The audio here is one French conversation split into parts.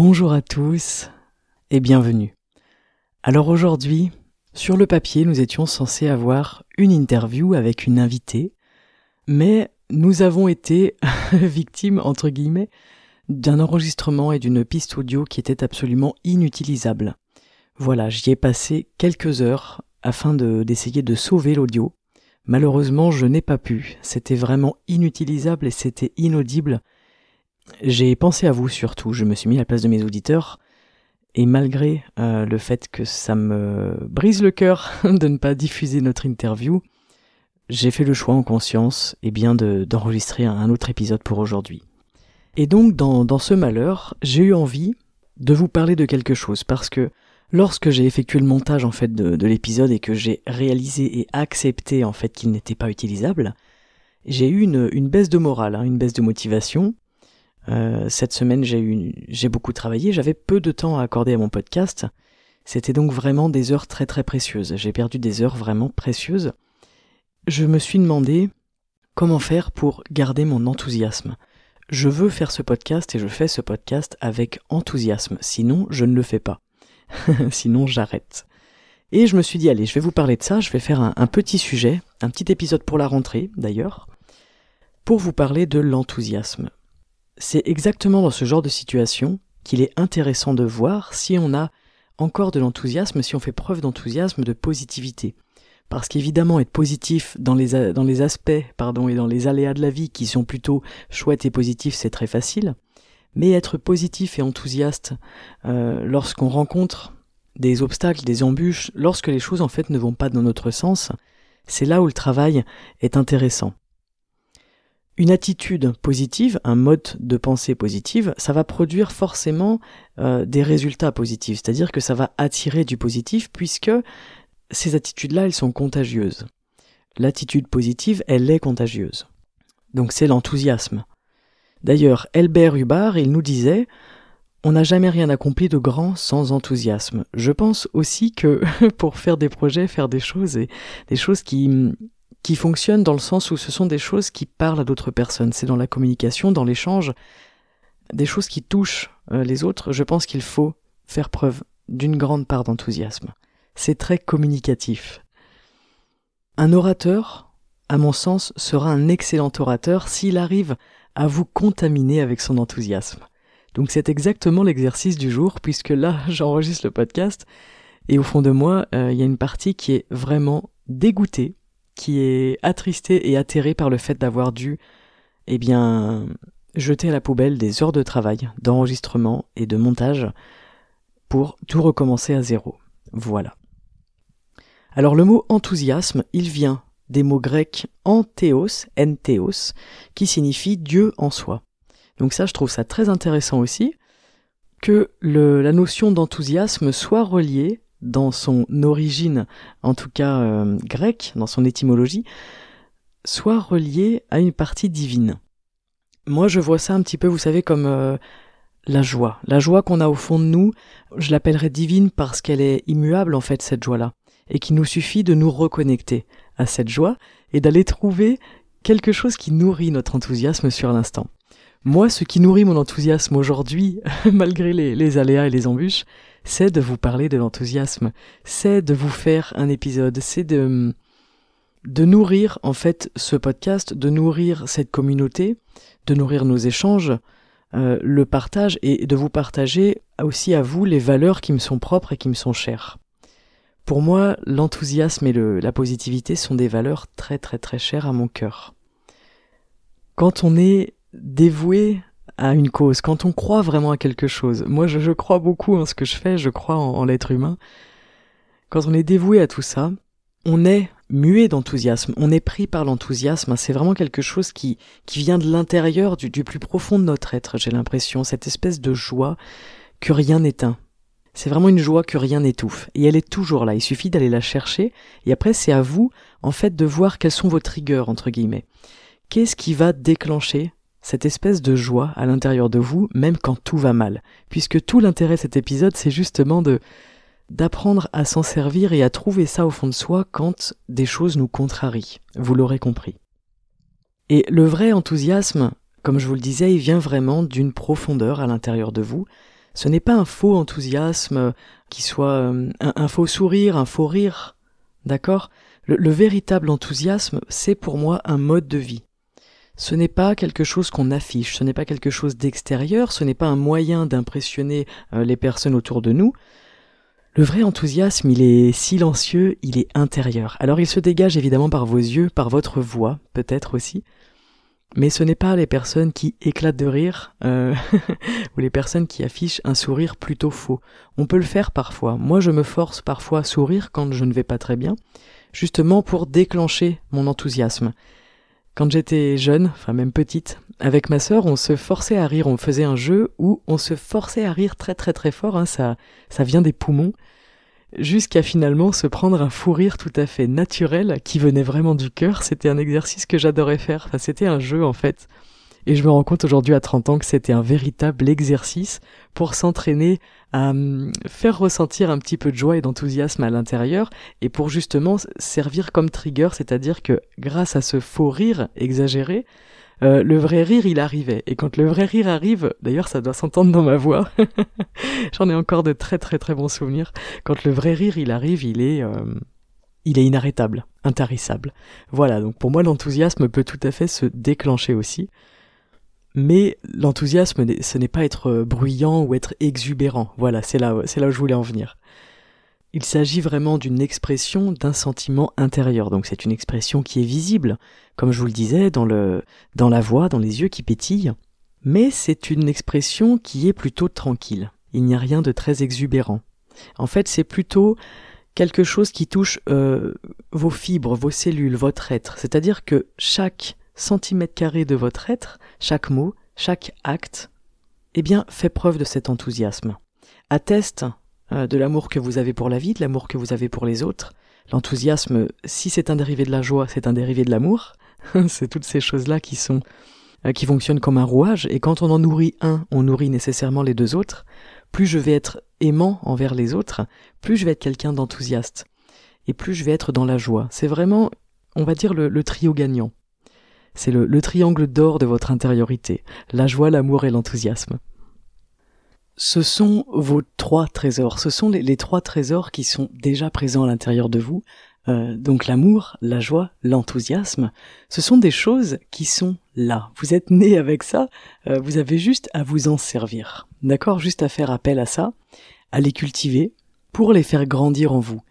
Bonjour à tous et bienvenue. Alors aujourd'hui, sur le papier, nous étions censés avoir une interview avec une invitée, mais nous avons été victimes, entre guillemets, d'un enregistrement et d'une piste audio qui était absolument inutilisable. Voilà, j'y ai passé quelques heures afin d'essayer de sauver l'audio. Malheureusement, je n'ai pas pu. C'était vraiment inutilisable et c'était inaudible j'ai pensé à vous surtout, je me suis mis à la place de mes auditeurs, et malgré euh, le fait que ça me brise le cœur de ne pas diffuser notre interview, j'ai fait le choix en conscience et eh bien d'enregistrer un autre épisode pour aujourd'hui. Et donc dans, ce malheur, j'ai eu envie de vous parler de quelque chose parce que lorsque j'ai effectué le montage en fait de, de l'épisode et que j'ai réalisé et accepté en fait qu'il n'était pas utilisable, j'ai eu une, une baisse de morale, hein, une baisse de motivation, euh, cette semaine, j'ai beaucoup travaillé, j'avais peu de temps à accorder à mon podcast. C'était donc vraiment des heures très très précieuses. J'ai perdu des heures vraiment précieuses. Je me suis demandé comment faire pour garder mon enthousiasme. Je veux faire ce podcast et je fais ce podcast avec enthousiasme. Sinon, je ne le fais pas. Sinon, j'arrête. Et je me suis dit, allez, je vais vous parler de ça. Je vais faire un petit sujet, un petit épisode pour la rentrée d'ailleurs, pour vous parler de l'enthousiasme. C'est exactement dans ce genre de situation qu'il est intéressant de voir si on a encore de l'enthousiasme, si on fait preuve d'enthousiasme, de positivité. Parce qu'évidemment, être positif dans les, aspects et dans les aléas de la vie qui sont plutôt chouettes et positifs, c'est très facile. Mais être positif et enthousiaste euh, lorsqu'on rencontre des obstacles, des embûches, lorsque les choses en fait ne vont pas dans notre sens, c'est là où le travail est intéressant. Une attitude positive, un mode de pensée positive, ça va produire forcément euh, des résultats positifs, c'est-à-dire que ça va attirer du positif puisque ces attitudes-là, elles sont contagieuses. L'attitude positive, elle est contagieuse. Donc c'est l'enthousiasme. D'ailleurs, Elbert Hubbard, il nous disait on n'a jamais rien accompli de grand sans enthousiasme. Je pense aussi que pour faire des projets, faire des choses et des choses qui, qui fonctionnent dans le sens où ce sont des choses qui parlent à d'autres personnes. C'est dans la communication, dans l'échange, des choses qui touchent euh, les autres. Je pense qu'il faut faire preuve d'une grande part d'enthousiasme. C'est très communicatif. Un orateur, à mon sens, sera un excellent orateur s'il arrive à vous contaminer avec son enthousiasme. Donc c'est exactement l'exercice du jour, puisque là j'enregistre le podcast, et au fond de moi, euh, il y a une partie qui est vraiment dégoûtée qui est attristé et atterré par le fait d'avoir dû, eh jeter à la poubelle des heures de travail, d'enregistrement et de montage pour tout recommencer à zéro. Voilà. Alors le mot enthousiasme, il vient des mots grecs anthéos, entheos, qui signifie Dieu en soi. Donc ça, je trouve ça très intéressant aussi, que la notion d'enthousiasme soit reliée dans son origine, en tout cas euh, grecque, dans son étymologie, soit relié à une partie divine. Moi, je vois ça un petit peu, vous savez, comme euh, la joie. La joie qu'on a au fond de nous, je l'appellerais divine parce qu'elle est immuable, en fait, cette joie-là. Et qu'il nous suffit de nous reconnecter à cette joie et d'aller trouver quelque chose qui nourrit notre enthousiasme sur l'instant. Moi, ce qui nourrit mon enthousiasme aujourd'hui, malgré les, les aléas et les embûches, c'est de vous parler de l'enthousiasme, c'est de vous faire un épisode, c'est de, de nourrir en fait ce podcast, de nourrir cette communauté, de nourrir nos échanges, euh, le partage et de vous partager aussi à vous les valeurs qui me sont propres et qui me sont chères. Pour moi, l'enthousiasme et la positivité sont des valeurs très très très chères à mon cœur. Quand on est dévoué à une cause, quand on croit vraiment à quelque chose, moi je, crois beaucoup en ce que je fais, je crois en, l'être humain, quand on est dévoué à tout ça, on est muet d'enthousiasme, on est pris par l'enthousiasme, c'est vraiment quelque chose qui, qui vient de l'intérieur, du, du plus profond de notre être, j'ai l'impression, cette espèce de joie que rien n'éteint. C'est vraiment une joie que rien n'étouffe, et elle est toujours là, il suffit d'aller la chercher, et après c'est à vous, en fait, de voir quels sont vos triggers, entre guillemets. Qu'est-ce qui va déclencher cette espèce de joie à l'intérieur de vous, même quand tout va mal, puisque tout l'intérêt de cet épisode, c'est justement de d'apprendre à s'en servir et à trouver ça au fond de soi quand des choses nous contrarient. Vous l'aurez compris. Et le vrai enthousiasme, comme je vous le disais, vient vraiment d'une profondeur à l'intérieur de vous. Ce n'est pas un faux enthousiasme qui soit euh, un, faux sourire, un faux rire. D'accord? Le véritable enthousiasme, c'est pour moi un mode de vie. Ce n'est pas quelque chose qu'on affiche, ce n'est pas quelque chose d'extérieur, ce n'est pas un moyen d'impressionner euh, les personnes autour de nous, le vrai enthousiasme, il est silencieux, il est intérieur. Alors il se dégage évidemment par vos yeux, par votre voix, peut-être aussi. Mais ce n'est pas les personnes qui éclatent de rire euh, ou les personnes qui affichent un sourire plutôt faux. On peut le faire parfois. Moi, je me force parfois à sourire quand je ne vais pas très bien, justement pour déclencher mon enthousiasme. Quand j'étais jeune, enfin même petite, avec ma sœur, on se forçait à rire. On faisait un jeu où on se forçait à rire très très très fort. Hein, ça, ça vient des poumons. Jusqu'à finalement se prendre un fou rire tout à fait naturel qui venait vraiment du cœur. C'était un exercice que j'adorais faire. Enfin, c'était un jeu en fait. Et je me rends compte aujourd'hui à 30 ans que c'était un véritable exercice pour s'entraîner à hum, faire ressentir un petit peu de joie et d'enthousiasme à l'intérieur et pour justement servir comme trigger, c'est-à-dire que grâce à ce faux rire exagéré, euh, le vrai rire il arrivait. Et quand le vrai rire arrive, d'ailleurs ça doit s'entendre dans ma voix, j'en ai encore de très très très bons souvenirs, quand le vrai rire il arrive, il est... Euh, il est inarrêtable, intarissable. Voilà, donc pour moi l'enthousiasme peut tout à fait se déclencher aussi. Mais l'enthousiasme, ce n'est pas être euh, bruyant ou être exubérant. Voilà, c'est là, là où je voulais en venir. Il s'agit vraiment d'une expression d'un sentiment intérieur. Donc c'est une expression qui est visible, comme je vous le disais, dans le, dans la voix, dans les yeux qui pétillent. Mais c'est une expression qui est plutôt tranquille. Il n'y a rien de très exubérant. En fait, c'est plutôt quelque chose qui touche euh, vos fibres, vos cellules, votre être. C'est-à-dire que chaque centimètre carré de votre être, chaque mot, chaque acte, eh bien, fait preuve de cet enthousiasme. Atteste euh, de l'amour que vous avez pour la vie, de l'amour que vous avez pour les autres. L'enthousiasme, si c'est un dérivé de la joie, c'est un dérivé de l'amour. c'est toutes ces choses-là qui sont euh, qui fonctionnent comme un rouage, et quand on en nourrit un, on nourrit nécessairement les deux autres. Plus je vais être aimant envers les autres, plus je vais être quelqu'un d'enthousiaste, et plus je vais être dans la joie. C'est vraiment, on va dire, le trio gagnant. C'est le, triangle d'or de votre intériorité, la joie, l'amour et l'enthousiasme. Ce sont vos trois trésors, ce sont les, trois trésors qui sont déjà présents à l'intérieur de vous. Euh, donc l'amour, la joie, l'enthousiasme, ce sont des choses qui sont là. Vous êtes né avec ça, euh, vous avez juste à vous en servir. D'accord? Juste à faire appel à ça, à les cultiver, pour les faire grandir en vous.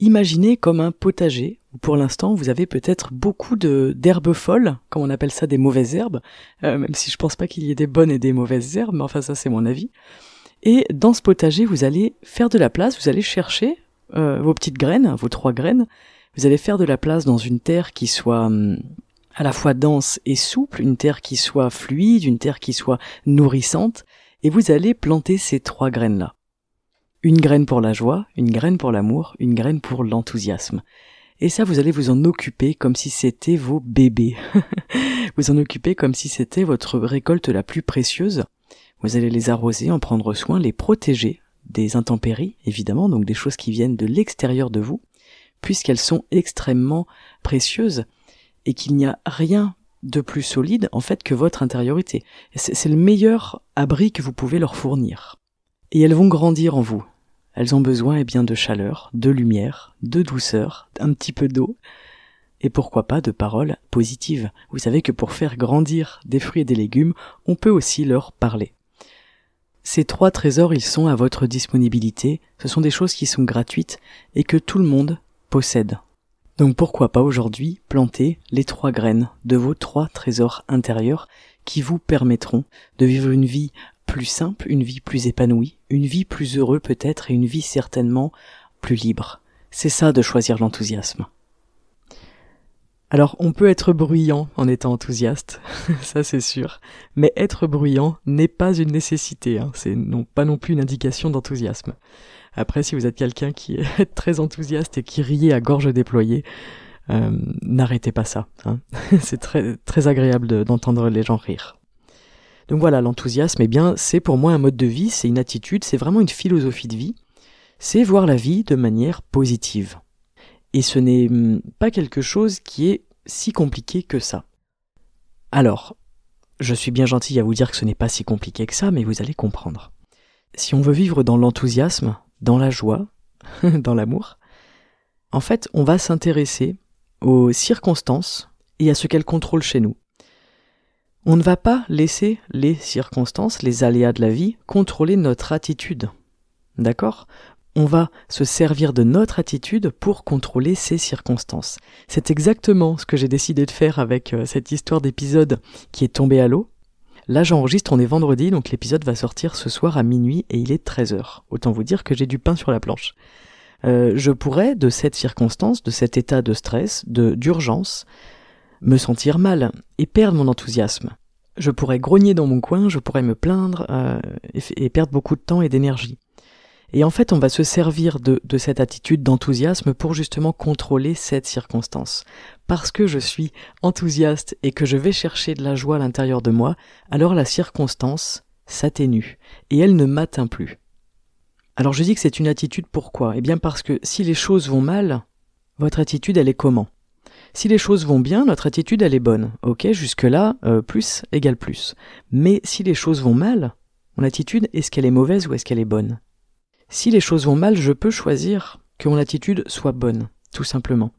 Imaginez comme un potager où pour l'instant vous avez peut-être beaucoup d'herbes folles, comme on appelle ça des mauvaises herbes, euh, même si je pense pas qu'il y ait des bonnes et des mauvaises herbes, mais enfin ça c'est mon avis. Et dans ce potager vous allez faire de la place, vous allez chercher euh, vos petites graines, vos trois graines, vous allez faire de la place dans une terre qui soit hum, à la fois dense et souple, une terre qui soit fluide, une terre qui soit nourrissante, et vous allez planter ces trois graines là. Une graine pour la joie, une graine pour l'amour, une graine pour l'enthousiasme. Et ça, vous allez vous en occuper comme si c'était vos bébés. vous en occuper comme si c'était votre récolte la plus précieuse. Vous allez les arroser, en prendre soin, les protéger des intempéries, évidemment, donc des choses qui viennent de l'extérieur de vous, puisqu'elles sont extrêmement précieuses et qu'il n'y a rien de plus solide, en fait, que votre intériorité. C'est le meilleur abri que vous pouvez leur fournir. Et elles vont grandir en vous. Elles ont besoin eh bien de chaleur, de lumière, de douceur, un petit peu d'eau, et pourquoi pas de paroles positives. Vous savez que pour faire grandir des fruits et des légumes, on peut aussi leur parler. Ces trois trésors, ils sont à votre disponibilité, ce sont des choses qui sont gratuites et que tout le monde possède. Donc pourquoi pas aujourd'hui planter les trois graines de vos trois trésors intérieurs qui vous permettront de vivre une vie plus simple, une vie plus épanouie, une vie plus heureuse peut-être et une vie certainement plus libre. C'est ça de choisir l'enthousiasme. Alors on peut être bruyant en étant enthousiaste, ça c'est sûr, mais être bruyant n'est pas une nécessité, hein. c'est non, pas non plus une indication d'enthousiasme. Après si vous êtes quelqu'un qui est très enthousiaste et qui riait à gorge déployée, euh, n'arrêtez pas ça, hein. c'est très, très agréable d'entendre les gens rire. Donc voilà, l'enthousiasme, eh bien, c'est pour moi un mode de vie, c'est une attitude, c'est vraiment une philosophie de vie. C'est voir la vie de manière positive. Et ce n'est hum, pas quelque chose qui est si compliqué que ça. Alors, je suis bien gentil à vous dire que ce n'est pas si compliqué que ça, mais vous allez comprendre. Si on veut vivre dans l'enthousiasme, dans la joie, dans l'amour, en fait, on va s'intéresser aux circonstances et à ce qu'elles contrôlent chez nous. On ne va pas laisser les circonstances, les aléas de la vie, contrôler notre attitude. D'accord? On va se servir de notre attitude pour contrôler ces circonstances. C'est exactement ce que j'ai décidé de faire avec euh, cette histoire d'épisode qui est tombée à l'eau. Là j'enregistre, on est vendredi, donc l'épisode va sortir ce soir à minuit et il est 13h. Autant vous dire que j'ai du pain sur la planche. Euh, je pourrais, de cette circonstance, de cet état de stress, de d'urgence, me sentir mal et perdre mon enthousiasme. Je pourrais grogner dans mon coin, je pourrais me plaindre euh, et perdre beaucoup de temps et d'énergie. Et en fait, on va se servir de, cette attitude d'enthousiasme pour justement contrôler cette circonstance. Parce que je suis enthousiaste et que je vais chercher de la joie à l'intérieur de moi, alors la circonstance s'atténue et elle ne m'atteint plus. Alors je dis que c'est une attitude pourquoi? Eh bien parce que si les choses vont mal, votre attitude elle est comment? Si les choses vont bien, notre attitude elle est bonne. Ok, jusque-là, euh, plus égale plus. Mais si les choses vont mal, mon attitude, est-ce qu'elle est mauvaise ou est-ce qu'elle est bonne? Si les choses vont mal, je peux choisir que mon attitude soit bonne, tout simplement.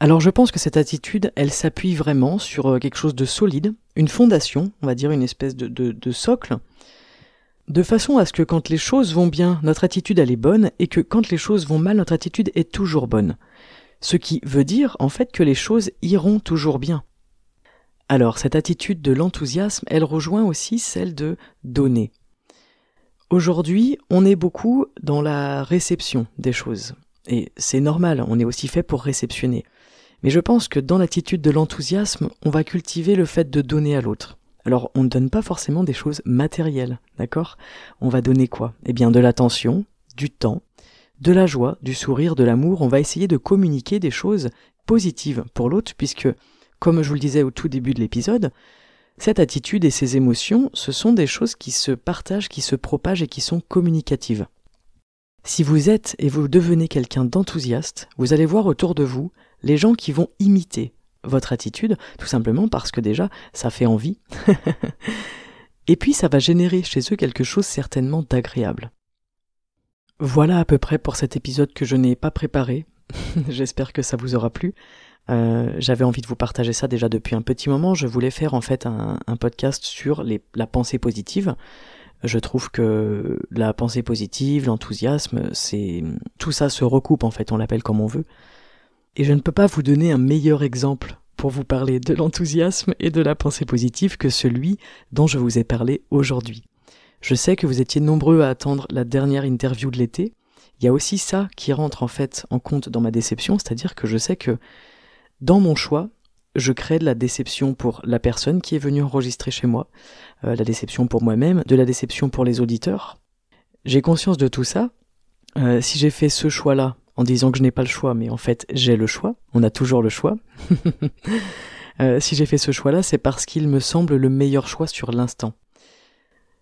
Alors je pense que cette attitude, elle s'appuie vraiment sur euh, quelque chose de solide, une fondation, on va dire une espèce de, de, socle, de façon à ce que quand les choses vont bien, notre attitude elle est bonne, et que quand les choses vont mal, notre attitude est toujours bonne. Ce qui veut dire en fait que les choses iront toujours bien. Alors cette attitude de l'enthousiasme, elle rejoint aussi celle de donner. Aujourd'hui, on est beaucoup dans la réception des choses. Et c'est normal, on est aussi fait pour réceptionner. Mais je pense que dans l'attitude de l'enthousiasme, on va cultiver le fait de donner à l'autre. Alors on ne donne pas forcément des choses matérielles, d'accord? On va donner quoi? Eh bien de l'attention, du temps, de la joie, du sourire, de l'amour, on va essayer de communiquer des choses positives pour l'autre, puisque, comme je vous le disais au tout début de l'épisode, cette attitude et ces émotions, ce sont des choses qui se partagent, qui se propagent et qui sont communicatives. Si vous êtes et vous devenez quelqu'un d'enthousiaste, vous allez voir autour de vous les gens qui vont imiter votre attitude, tout simplement parce que déjà, ça fait envie. et puis, ça va générer chez eux quelque chose certainement d'agréable. Voilà à peu près pour cet épisode que je n'ai pas préparé. J'espère que ça vous aura plu. Euh, j'avais envie de vous partager ça déjà depuis un petit moment. Je voulais faire en fait un, podcast sur la pensée positive. Je trouve que la pensée positive, l'enthousiasme, c'est tout ça se recoupe en fait. On l'appelle comme on veut. Et je ne peux pas vous donner un meilleur exemple pour vous parler de l'enthousiasme et de la pensée positive que celui dont je vous ai parlé aujourd'hui. Je sais que vous étiez nombreux à attendre la dernière interview de l'été. Il y a aussi ça qui rentre en fait en compte dans ma déception, c'est-à-dire que je sais que dans mon choix, je crée de la déception pour la personne qui est venue enregistrer chez moi, euh, la déception pour moi-même, de la déception pour les auditeurs. J'ai conscience de tout ça. Euh, si j'ai fait ce choix-là en disant que je n'ai pas le choix, mais en fait j'ai le choix, on a toujours le choix. Euh, si j'ai fait ce choix-là, c'est parce qu'il me semble le meilleur choix sur l'instant.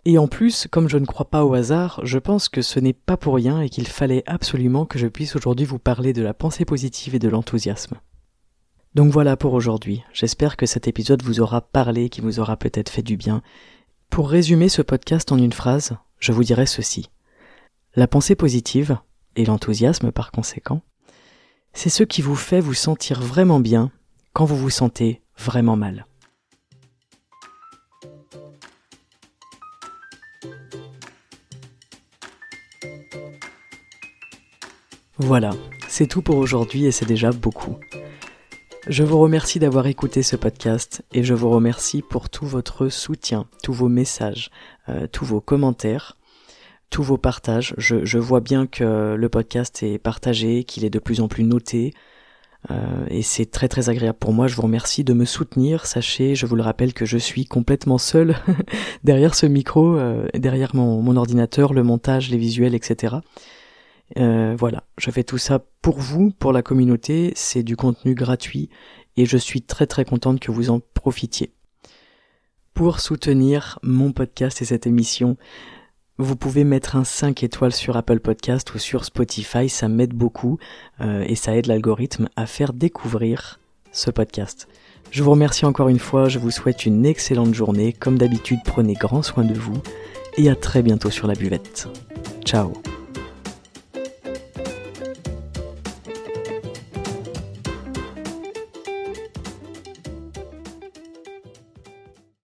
Et en plus, comme je ne crois pas au hasard, je pense que ce n'est pas pour rien et qu'il fallait absolument que je puisse aujourd'hui vous parler de la pensée positive et de l'enthousiasme. Donc voilà pour aujourd'hui. J'espère que cet épisode vous aura parlé, qui vous aura peut-être fait du bien. Pour résumer ce podcast en une phrase, je vous dirai ceci. La pensée positive, et l'enthousiasme par conséquent, c'est ce qui vous fait vous sentir vraiment bien quand vous vous sentez vraiment mal. Voilà, c'est tout pour aujourd'hui et c'est déjà beaucoup. Je vous remercie d'avoir écouté ce podcast et je vous remercie pour tout votre soutien, tous vos messages, euh, tous vos commentaires, tous vos partages. Je, vois bien que le podcast est partagé, qu'il est de plus en plus noté. Euh, et c'est très très agréable pour moi. Je vous remercie de me soutenir. Sachez, je vous le rappelle, que je suis complètement seul derrière ce micro, euh, derrière mon, mon, ordinateur, le montage, les visuels, etc. Euh, voilà, je fais tout ça pour vous, pour la communauté. C'est du contenu gratuit et je suis très très contente que vous en profitiez. Pour soutenir mon podcast et cette émission, vous pouvez mettre un 5 étoiles sur Apple Podcast ou sur Spotify, ça m'aide beaucoup euh, et ça aide l'algorithme à faire découvrir ce podcast. Je vous remercie encore une fois, je vous souhaite une excellente journée, comme d'habitude prenez grand soin de vous et à très bientôt sur la buvette. Ciao